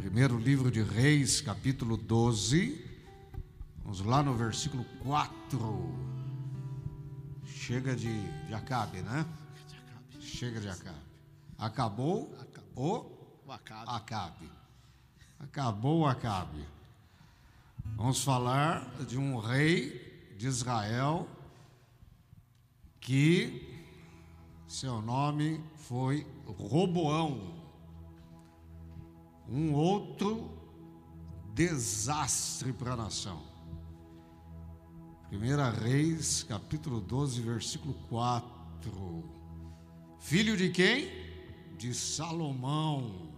Primeiro livro de Reis, capítulo 12. Vamos lá no versículo 4. Chega de, de Acabe, né? Chega de Acabe. Acabou, o O Acabe. Acabe. Acabou o Acabe. Vamos falar de um rei de Israel que seu nome foi Roboão. Um outro desastre para a nação. Primeira Reis, capítulo 12, versículo 4. Filho de quem? De Salomão.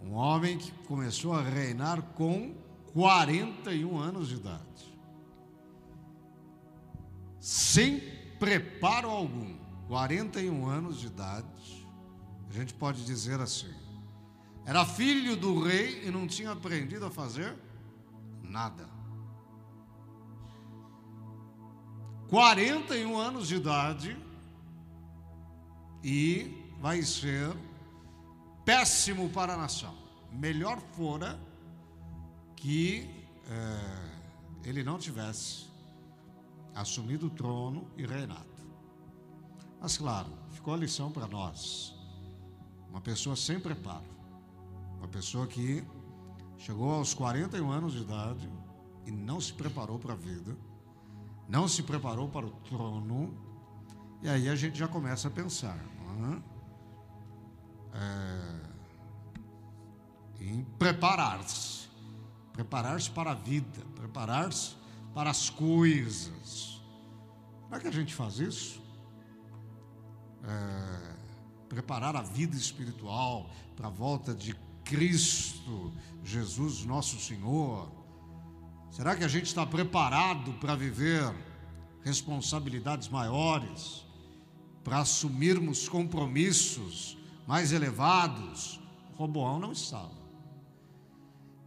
Um homem que começou a reinar com 41 anos de idade. Sem preparo algum. 41 anos de idade. A gente pode dizer assim. Era filho do rei e não tinha aprendido a fazer nada. 41 anos de idade e vai ser péssimo para a nação. Melhor fora que eh, ele não tivesse assumido o trono e reinado. Mas, claro, ficou a lição para nós. Uma pessoa sem preparo, uma pessoa que chegou aos 41 anos de idade e não se preparou para a vida, não se preparou para o trono, e aí a gente já começa a pensar. É, em preparar-se, preparar-se para a vida, preparar-se para as coisas. Como é que a gente faz isso? É, preparar a vida espiritual para a volta de Cristo, Jesus, nosso Senhor. Será que a gente está preparado para viver responsabilidades maiores, para assumirmos compromissos mais elevados? Roboão não estava.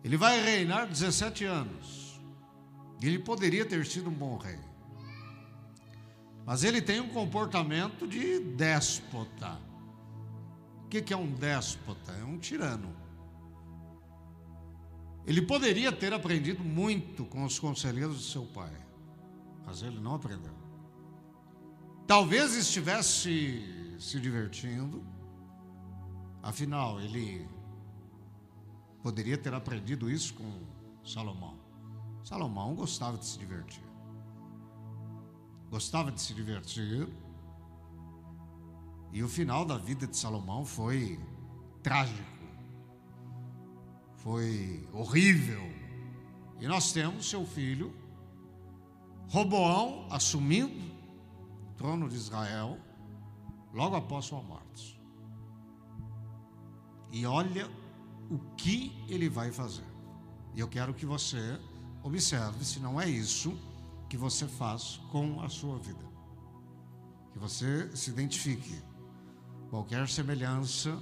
Ele vai reinar 17 anos. Ele poderia ter sido um bom rei. Mas ele tem um comportamento de déspota. Que que é um déspota? É um tirano. Ele poderia ter aprendido muito com os conselheiros de seu pai, mas ele não aprendeu. Talvez estivesse se divertindo, afinal, ele poderia ter aprendido isso com Salomão. Salomão gostava de se divertir. Gostava de se divertir. E o final da vida de Salomão foi trágico. Foi horrível. E nós temos seu filho, Roboão, assumindo o trono de Israel, logo após sua morte. E olha o que ele vai fazer. E eu quero que você observe se não é isso que você faz com a sua vida. Que você se identifique. Qualquer semelhança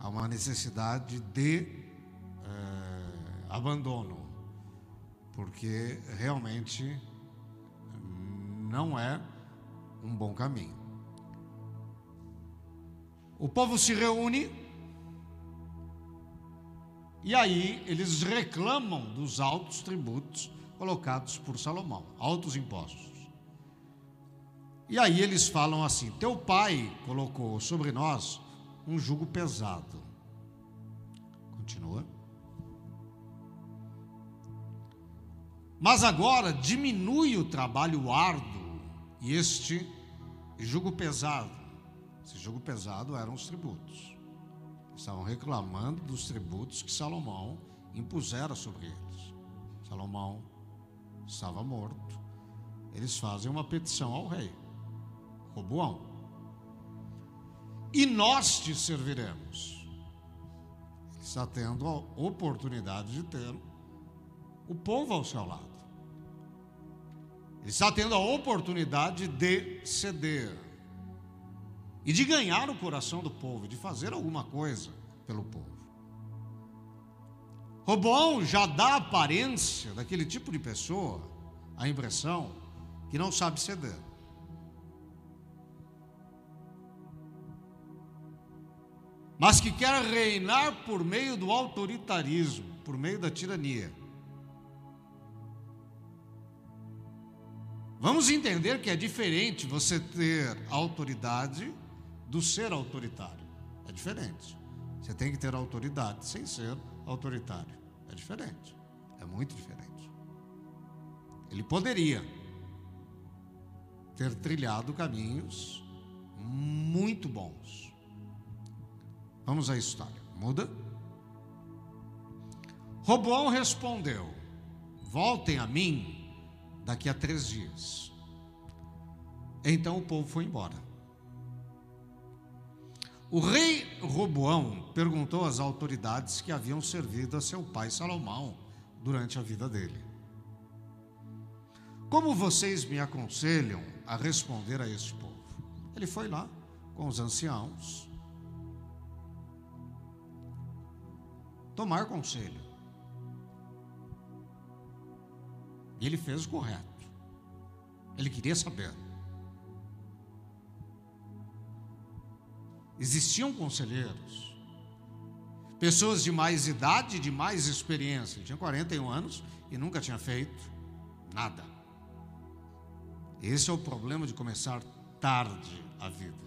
a uma necessidade de eh, abandono, porque realmente não é um bom caminho. O povo se reúne e aí eles reclamam dos altos tributos colocados por Salomão, altos impostos. E aí eles falam assim: Teu pai colocou sobre nós um jugo pesado. Continua. Mas agora diminui o trabalho árduo e este jugo pesado. Esse jugo pesado eram os tributos. Estavam reclamando dos tributos que Salomão impusera sobre eles. Salomão estava morto. Eles fazem uma petição ao rei, Roboão. E nós te serviremos. Ele está tendo a oportunidade de ter o povo ao seu lado. Ele está tendo a oportunidade de ceder e de ganhar o coração do povo, de fazer alguma coisa pelo povo. Roboão já dá a aparência daquele tipo de pessoa, a impressão que não sabe ceder. Mas que quer reinar por meio do autoritarismo, por meio da tirania. Vamos entender que é diferente você ter autoridade do ser autoritário. É diferente. Você tem que ter autoridade sem ser autoritário. É diferente. É muito diferente. Ele poderia ter trilhado caminhos muito bons. Vamos à história. Muda. Roboão respondeu: Voltem a mim daqui a três dias. Então o povo foi embora. O rei Roboão perguntou às autoridades que haviam servido a seu pai Salomão durante a vida dele: Como vocês me aconselham a responder a este povo? Ele foi lá com os anciãos tomar conselho. E ele fez o correto. Ele queria saber. Existiam conselheiros, pessoas de mais idade, de mais experiência. Ele tinha 41 anos e nunca tinha feito nada. Esse é o problema de começar tarde a vida.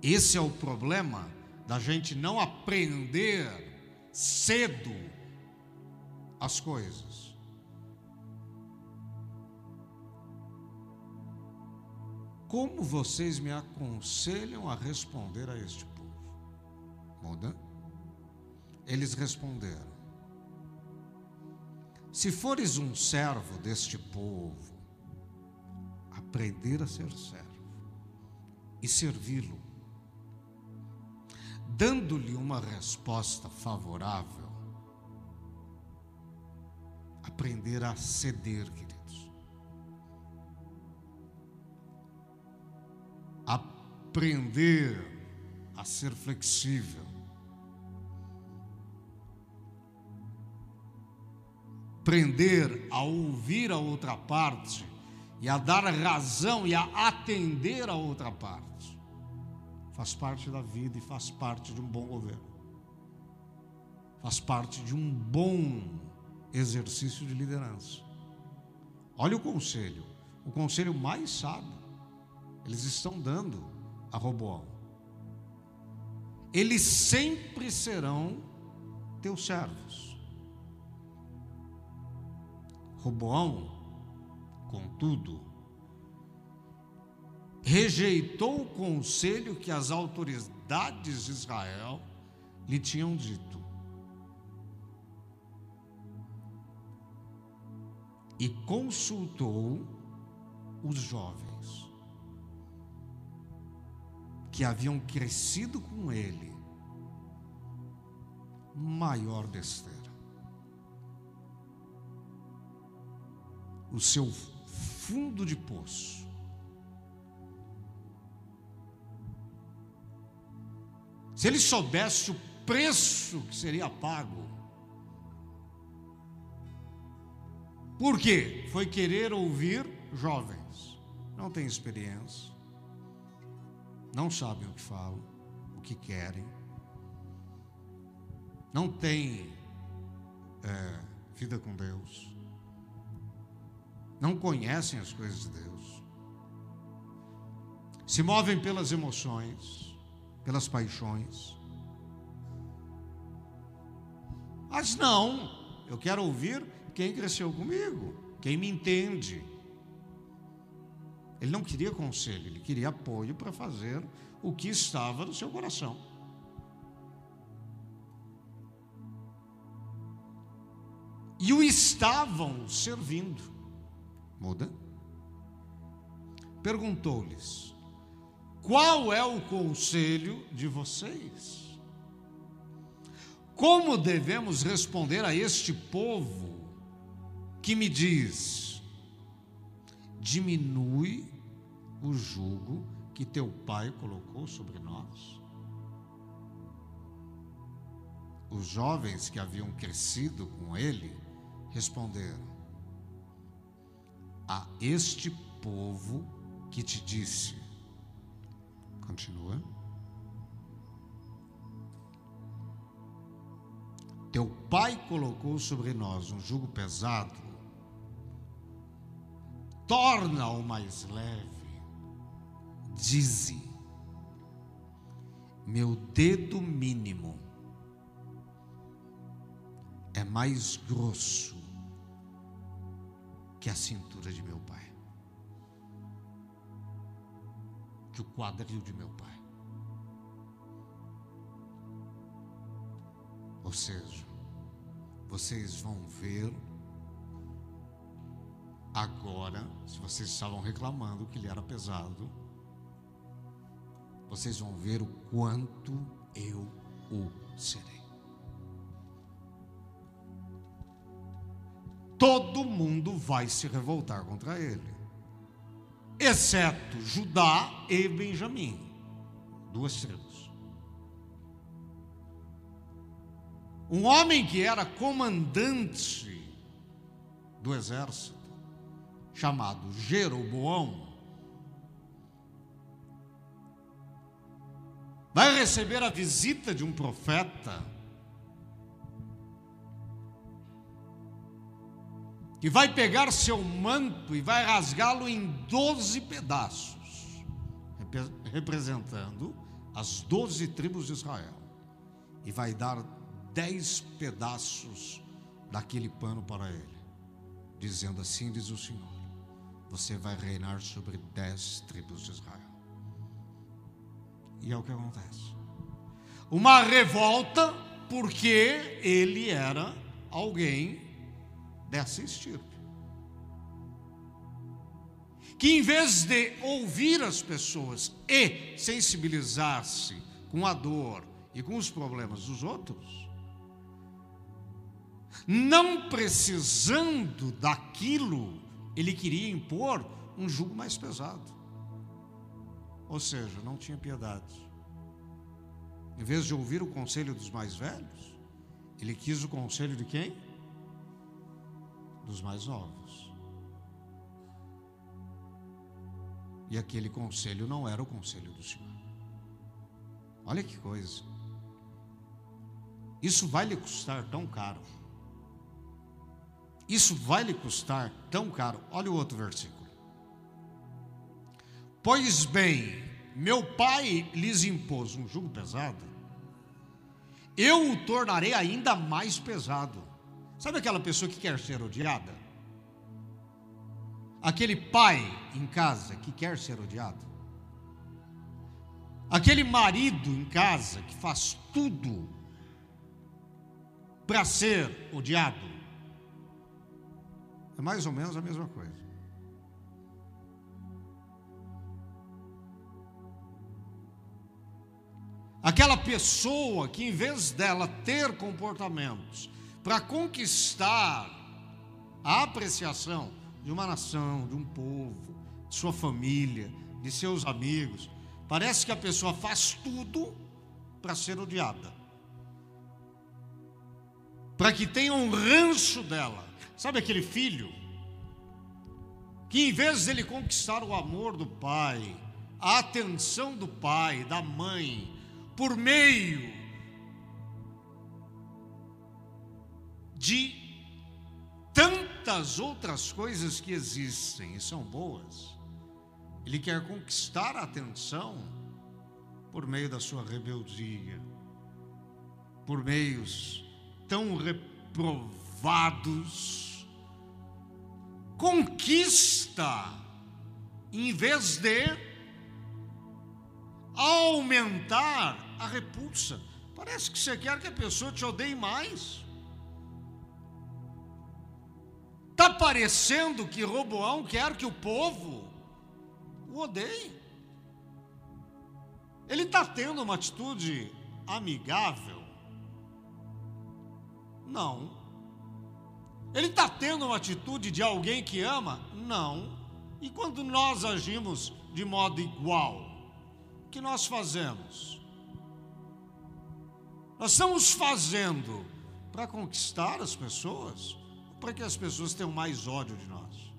Esse é o problema da gente não aprender cedo as coisas. Como vocês me aconselham a responder a este povo? Muda. Eles responderam: Se fores um servo deste povo, aprender a ser servo e servi-lo, dando-lhe uma resposta favorável, aprender a ceder, querido aprender a ser flexível. Aprender a ouvir a outra parte e a dar razão e a atender a outra parte. Faz parte da vida e faz parte de um bom governo. Faz parte de um bom exercício de liderança. Olha o conselho, o conselho mais sábio. Eles estão dando a Roboão. Eles sempre serão teus servos. Roboão, contudo, rejeitou o conselho que as autoridades de Israel lhe tinham dito. E consultou os jovens. que haviam crescido com ele, maior besteira. O seu fundo de poço. Se ele soubesse o preço que seria pago, por quê? Foi querer ouvir jovens, não tem experiência, não sabem o que falam, o que querem, não têm é, vida com Deus, não conhecem as coisas de Deus, se movem pelas emoções, pelas paixões. Mas não, eu quero ouvir quem cresceu comigo, quem me entende ele não queria conselho, ele queria apoio para fazer o que estava no seu coração. E o estavam servindo. Muda. Perguntou-lhes: Qual é o conselho de vocês? Como devemos responder a este povo que me diz: diminui o jugo que teu pai colocou sobre nós? Os jovens que haviam crescido com ele responderam: A este povo que te disse. Continua. teu pai colocou sobre nós um jugo pesado, torna-o mais leve. Dize, meu dedo mínimo é mais grosso que a cintura de meu pai, que o quadril de meu pai. Ou seja, vocês vão ver agora, se vocês estavam reclamando que ele era pesado, vocês vão ver o quanto eu o serei. Todo mundo vai se revoltar contra ele, exceto Judá e Benjamim, duas tribos. Um homem que era comandante do exército, chamado Jeroboão, vai receber a visita de um profeta que vai pegar seu manto e vai rasgá-lo em doze pedaços, representando as doze tribos de Israel, e vai dar dez pedaços daquele pano para ele, dizendo assim: diz o Senhor, você vai reinar sobre dez tribos de Israel. E é o que acontece. Uma revolta, porque ele era alguém dessa estirpe. Que em vez de ouvir as pessoas e sensibilizar-se com a dor e com os problemas dos outros, não precisando daquilo, ele queria impor um jugo mais pesado. Ou seja, não tinha piedade. Em vez de ouvir o conselho dos mais velhos, ele quis o conselho de quem? Dos mais novos. E aquele conselho não era o conselho do Senhor. Olha que coisa. Isso vai lhe custar tão caro. Isso vai lhe custar tão caro. Olha o outro versículo. Pois bem, meu pai lhes impôs um jugo pesado, eu o tornarei ainda mais pesado. Sabe aquela pessoa que quer ser odiada? Aquele pai em casa que quer ser odiado? Aquele marido em casa que faz tudo para ser odiado? É mais ou menos a mesma coisa. Aquela pessoa que, em vez dela ter comportamentos para conquistar a apreciação de uma nação, de um povo, de sua família, de seus amigos, parece que a pessoa faz tudo para ser odiada, para que tenha um ranço dela. Sabe aquele filho que, em vez dele conquistar o amor do pai, a atenção do pai, da mãe, por meio de tantas outras coisas que existem e são boas, ele quer conquistar a atenção por meio da sua rebeldia, por meios tão reprovados conquista, em vez de aumentar a repulsa. Parece que você quer que a pessoa te odeie mais. Parecendo que Roboão quer que o povo o odeie. Ele está tendo uma atitude amigável? Não. Ele está tendo uma atitude de alguém que ama? Não. E quando nós agimos de modo igual, o que nós fazemos? Nós estamos fazendo para conquistar as pessoas, para que as pessoas tenham mais ódio de nós,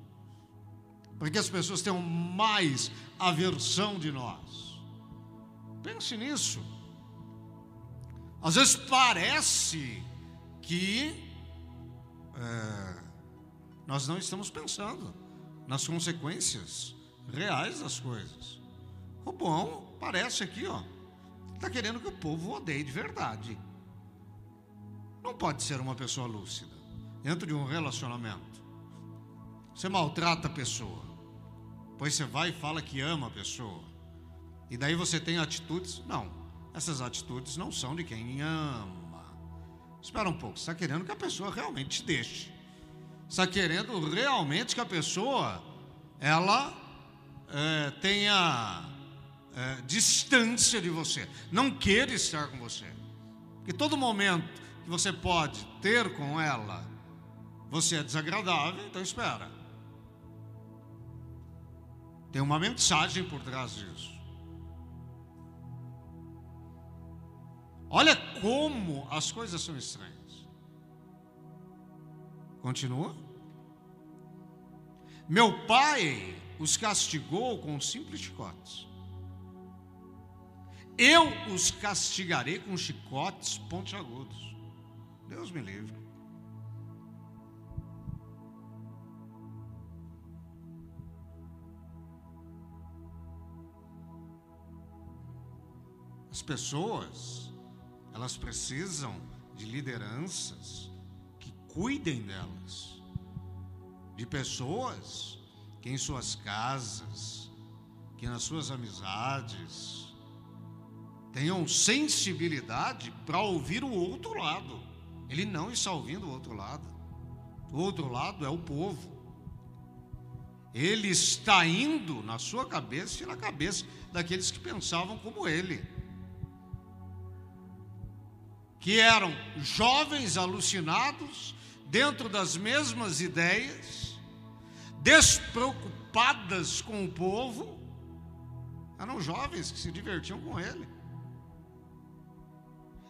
para que as pessoas tenham mais aversão de nós. Pense nisso. Às vezes parece que é, nós não estamos pensando nas consequências reais das coisas. O bom parece aqui, ó, está querendo que o povo odeie de verdade. Não pode ser uma pessoa lúcida dentro de um relacionamento. Você maltrata a pessoa, pois você vai e fala que ama a pessoa, e daí você tem atitudes. Não, essas atitudes não são de quem ama. Espera um pouco, você está querendo que a pessoa realmente te deixe. Está querendo realmente que a pessoa ela é, tenha é, distância de você, não queira estar com você. Porque todo momento que você pode ter com ela, você é desagradável, então espera. Tem uma mensagem por trás disso. Olha como as coisas são estranhas. Continua. Meu pai os castigou com simples chicotes. Eu os castigarei com chicotes pontiagudos. Deus me livre. As pessoas, elas precisam de lideranças que cuidem delas, de pessoas que em suas casas, que nas suas amizades, tenham sensibilidade para ouvir o outro lado. Ele não está ouvindo o outro lado. O outro lado é o povo. Ele está indo na sua cabeça e na cabeça daqueles que pensavam como ele. Que eram jovens alucinados, dentro das mesmas ideias, despreocupadas com o povo, eram jovens que se divertiam com ele.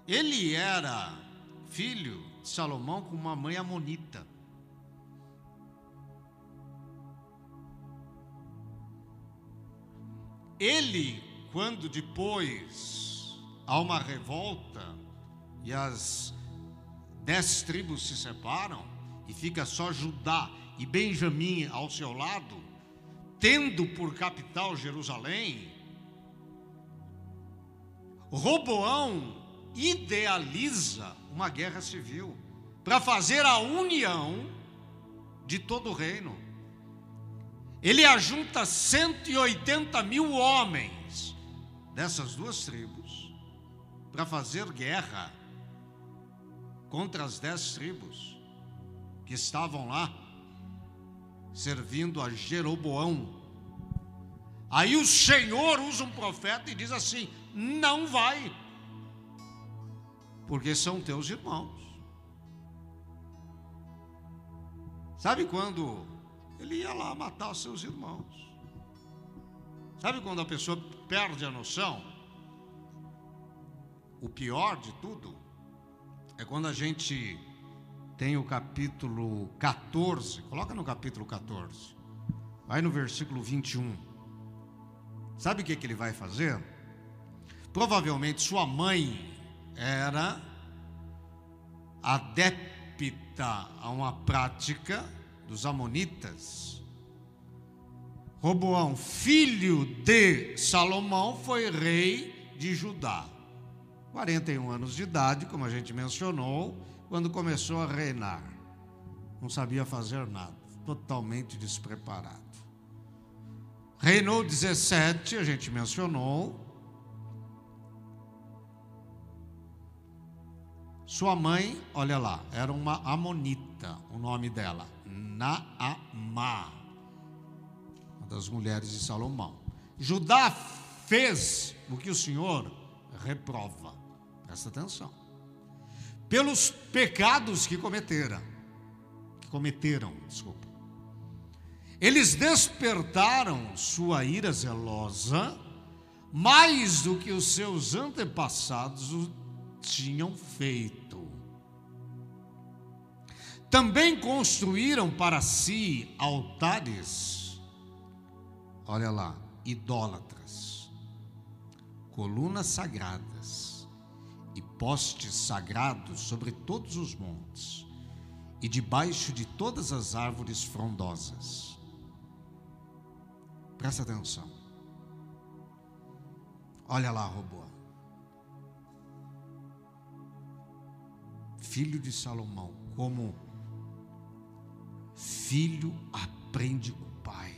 Ele era filho de Salomão com uma mãe amonita. Ele, quando depois há uma revolta e as dez tribos se separam e fica só Judá e Benjamim ao seu lado, tendo por capital Jerusalém, Roboão idealiza uma guerra civil para fazer a união de todo o reino. Ele ajunta 180 mil homens dessas duas tribos para fazer guerra contra as dez tribos que estavam lá servindo a Jeroboão. Aí o Senhor usa um profeta e diz assim: não vai porque são teus irmãos. Sabe quando ele ia lá matar os seus irmãos? Sabe quando a pessoa perde a noção? O pior de tudo é quando a gente tem o capítulo 14, coloca no capítulo 14, vai no versículo 21. Sabe o que, que ele vai fazer? Provavelmente sua mãe era adepta a uma prática dos Amonitas. Roboão, filho de Salomão, foi rei de Judá. 41 anos de idade, como a gente mencionou, quando começou a reinar. Não sabia fazer nada, totalmente despreparado. Reinou 17, a gente mencionou, Sua mãe, olha lá, era uma amonita, o nome dela, Naamá, uma das mulheres de Salomão. Judá fez o que o Senhor reprova. Presta atenção. Pelos pecados que cometeram, que cometeram, desculpa. Eles despertaram sua ira zelosa mais do que os seus antepassados tinham feito. Também construíram para si altares, olha lá, idólatras, colunas sagradas e postes sagrados sobre todos os montes e debaixo de todas as árvores frondosas. Presta atenção. Olha lá, Roboão. Filho de Salomão, como filho aprende com o pai.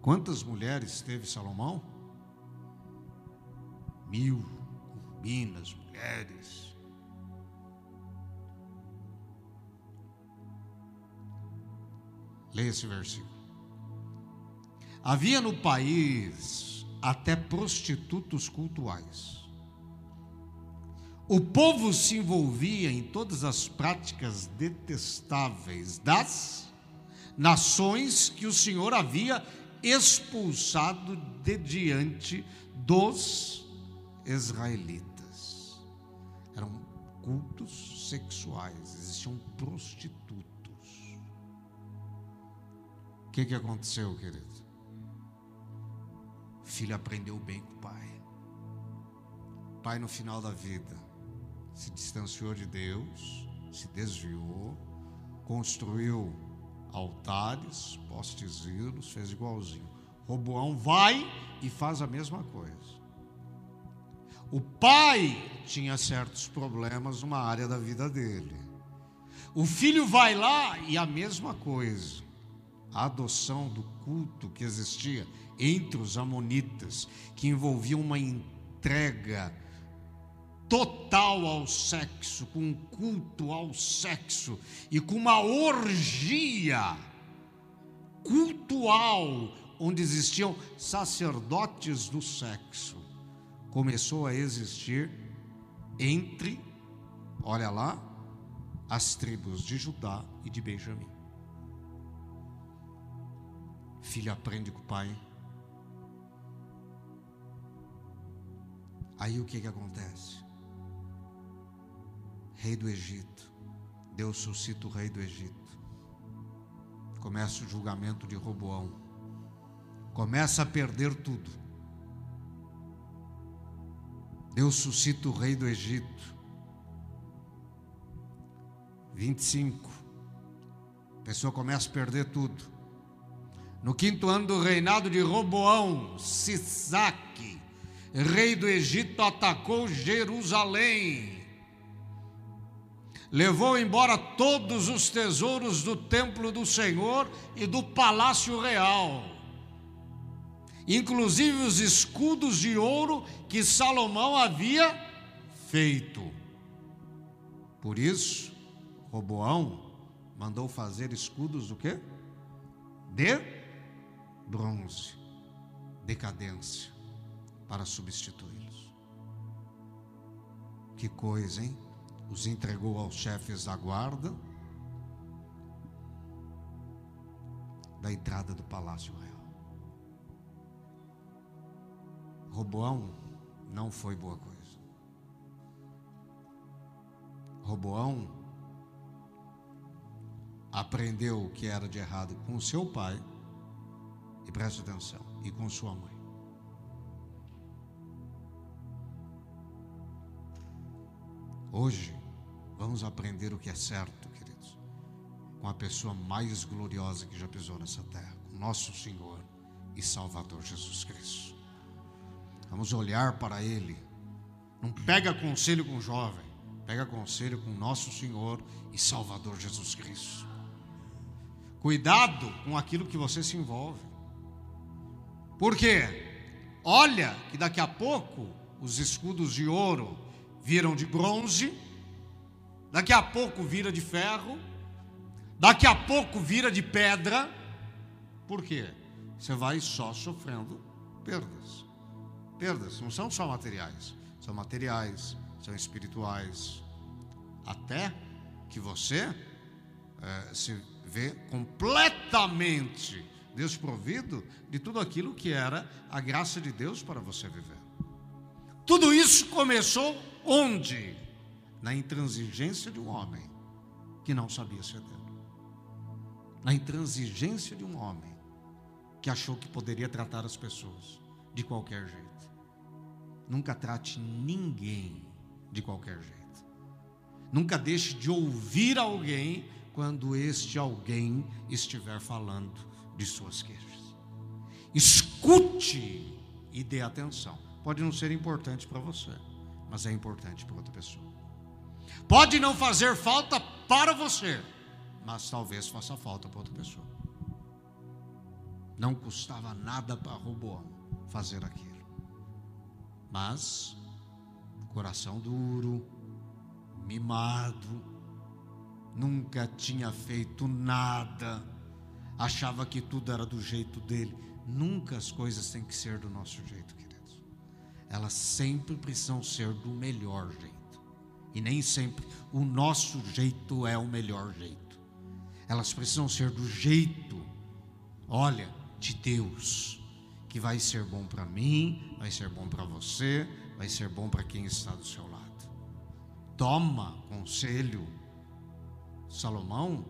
Quantas mulheres teve Salomão? Mil concubinas, mulheres. Leia esse versículo. Havia no país até prostitutos cultuais. O povo se envolvia em todas as práticas detestáveis das nações que o Senhor havia expulsado de diante dos israelitas. Eram cultos sexuais, existiam prostitutos. O que, que aconteceu, querido? O filho aprendeu bem com o pai. O pai, no final da vida, se distanciou de Deus, se desviou, construiu altares, postes ídolos, fez igualzinho. Roboão vai e faz a mesma coisa. O pai tinha certos problemas numa área da vida dele. O filho vai lá e a mesma coisa. A adoção do culto que existia entre os amonitas, que envolvia uma entrega total ao sexo, com um culto ao sexo e com uma orgia cultual, onde existiam sacerdotes do sexo, começou a existir entre, olha lá, as tribos de Judá e de Benjamim. Filho aprende com o pai. Aí o que, que acontece? rei do Egito. Deus suscita o rei do Egito. Começa o julgamento de Roboão. Começa a perder tudo. Deus suscita o rei do Egito. 25. A pessoa começa a perder tudo. No quinto ano do reinado de Roboão, Sisaque, rei do Egito, atacou Jerusalém levou embora todos os tesouros do templo do Senhor e do palácio real, inclusive os escudos de ouro que Salomão havia feito. Por isso, Roboão mandou fazer escudos do quê? De bronze, decadência, para substituí-los. Que coisa, hein? os entregou aos chefes da guarda da entrada do palácio real. Roboão não foi boa coisa. Roboão aprendeu o que era de errado com seu pai, e preste atenção, e com sua mãe. Hoje, vamos aprender o que é certo, queridos, com a pessoa mais gloriosa que já pisou nessa terra, com nosso Senhor e Salvador Jesus Cristo. Vamos olhar para Ele. Não pega conselho com o jovem, pega conselho com nosso Senhor e Salvador Jesus Cristo. Cuidado com aquilo que você se envolve. Por quê? Olha que daqui a pouco os escudos de ouro viram de bronze, daqui a pouco vira de ferro, daqui a pouco vira de pedra. Por quê? Você vai só sofrendo perdas. Perdas não são só materiais, são materiais, são espirituais. Até que você é, se vê completamente desprovido de tudo aquilo que era a graça de Deus para você viver. Tudo isso começou Onde? Na intransigência de um homem que não sabia ceder. Na intransigência de um homem que achou que poderia tratar as pessoas de qualquer jeito. Nunca trate ninguém de qualquer jeito. Nunca deixe de ouvir alguém quando este alguém estiver falando de suas queixas. Escute e dê atenção. Pode não ser importante para você, mas é importante para outra pessoa. Pode não fazer falta para você, mas talvez faça falta para outra pessoa. Não custava nada para Roboão fazer aquilo. Mas, coração duro, mimado, nunca tinha feito nada, achava que tudo era do jeito dele. Nunca as coisas têm que ser do nosso jeito, queridos. Elas sempre precisam ser do melhor jeito. E nem sempre o nosso jeito é o melhor jeito. Elas precisam ser do jeito, olha, de Deus, que vai ser bom para mim, vai ser bom para você, vai ser bom para quem está do seu lado. Toma conselho. Salomão,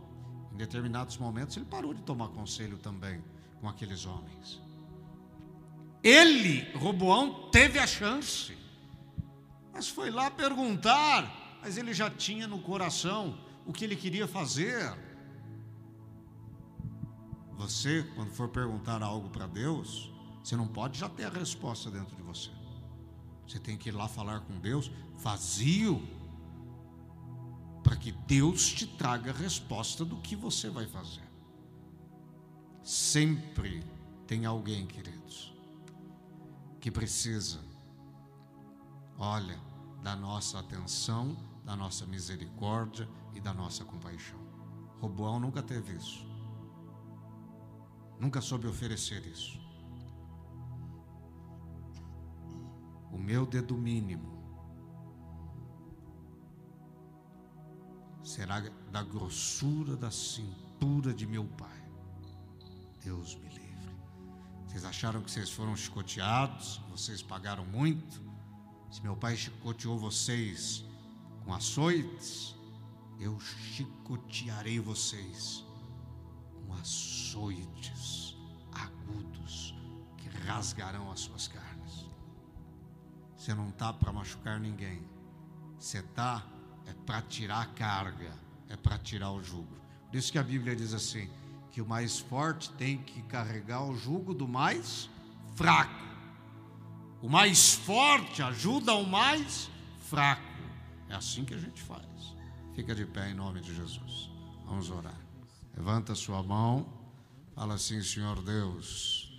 em determinados momentos, ele parou de tomar conselho também com aqueles homens. Ele, Roboão, teve a chance, mas foi lá perguntar, mas ele já tinha no coração o que ele queria fazer. Você, quando for perguntar algo para Deus, você não pode já ter a resposta dentro de você. Você tem que ir lá falar com Deus vazio, para que Deus te traga a resposta do que você vai fazer. Sempre tem alguém, queridos, que precisa, olha, da nossa atenção, da nossa misericórdia e da nossa compaixão. Roboão nunca teve isso, nunca soube oferecer isso. O meu dedo mínimo será da grossura da cintura de meu pai. Deus me livre. Vocês acharam que vocês foram chicoteados? Vocês pagaram muito? Se meu pai chicoteou vocês com açoites, eu chicotearei vocês com açoites agudos que rasgarão as suas carnes. Você não está para machucar ninguém, você está é para tirar a carga, é para tirar o jugo. Por isso que a Bíblia diz assim: que o mais forte tem que carregar o jugo do mais fraco. O mais forte ajuda o mais fraco. É assim que a gente faz. Fica de pé em nome de Jesus. Vamos orar. Levanta sua mão. Fala assim, Senhor Deus.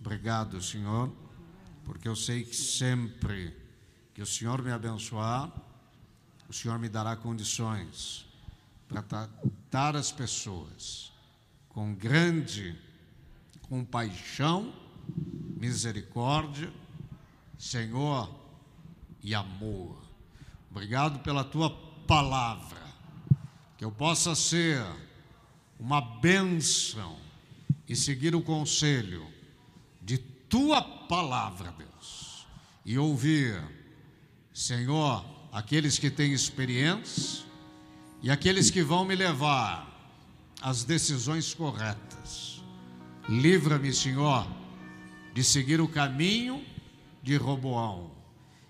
Obrigado, Senhor, porque eu sei que sempre que o Senhor me abençoar, o Senhor me dará condições para tratar as pessoas com grande compaixão, misericórdia, Senhor, e amor. Obrigado pela tua palavra, que eu possa ser uma bênção e seguir o conselho tua palavra, Deus, e ouvir, Senhor, aqueles que têm experiência e aqueles que vão me levar as decisões corretas. Livra-me, Senhor, de seguir o caminho de Roboão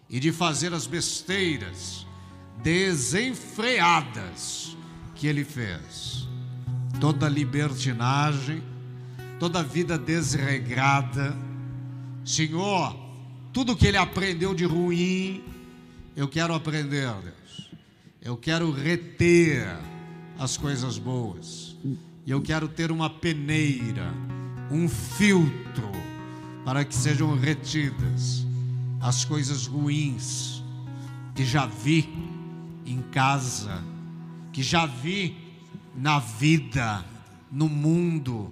e de fazer as besteiras desenfreadas que ele fez. Toda libertinagem, toda vida desregrada. Senhor, tudo que ele aprendeu de ruim, eu quero aprender, Deus. Eu quero reter as coisas boas. E eu quero ter uma peneira, um filtro, para que sejam retidas as coisas ruins que já vi em casa, que já vi na vida, no mundo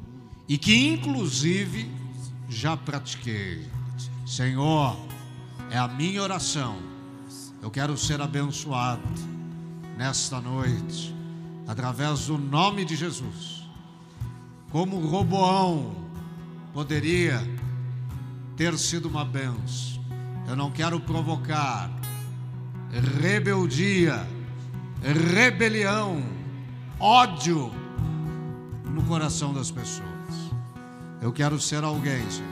e que inclusive já pratiquei. Senhor, é a minha oração. Eu quero ser abençoado nesta noite, através do nome de Jesus como Roboão poderia ter sido uma benção. Eu não quero provocar rebeldia, rebelião, ódio no coração das pessoas. Eu quero ser alguém, Senhor,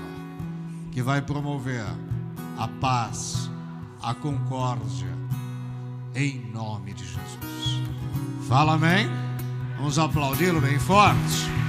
que vai promover a paz, a concórdia, em nome de Jesus. Fala amém? Vamos aplaudi-lo bem forte.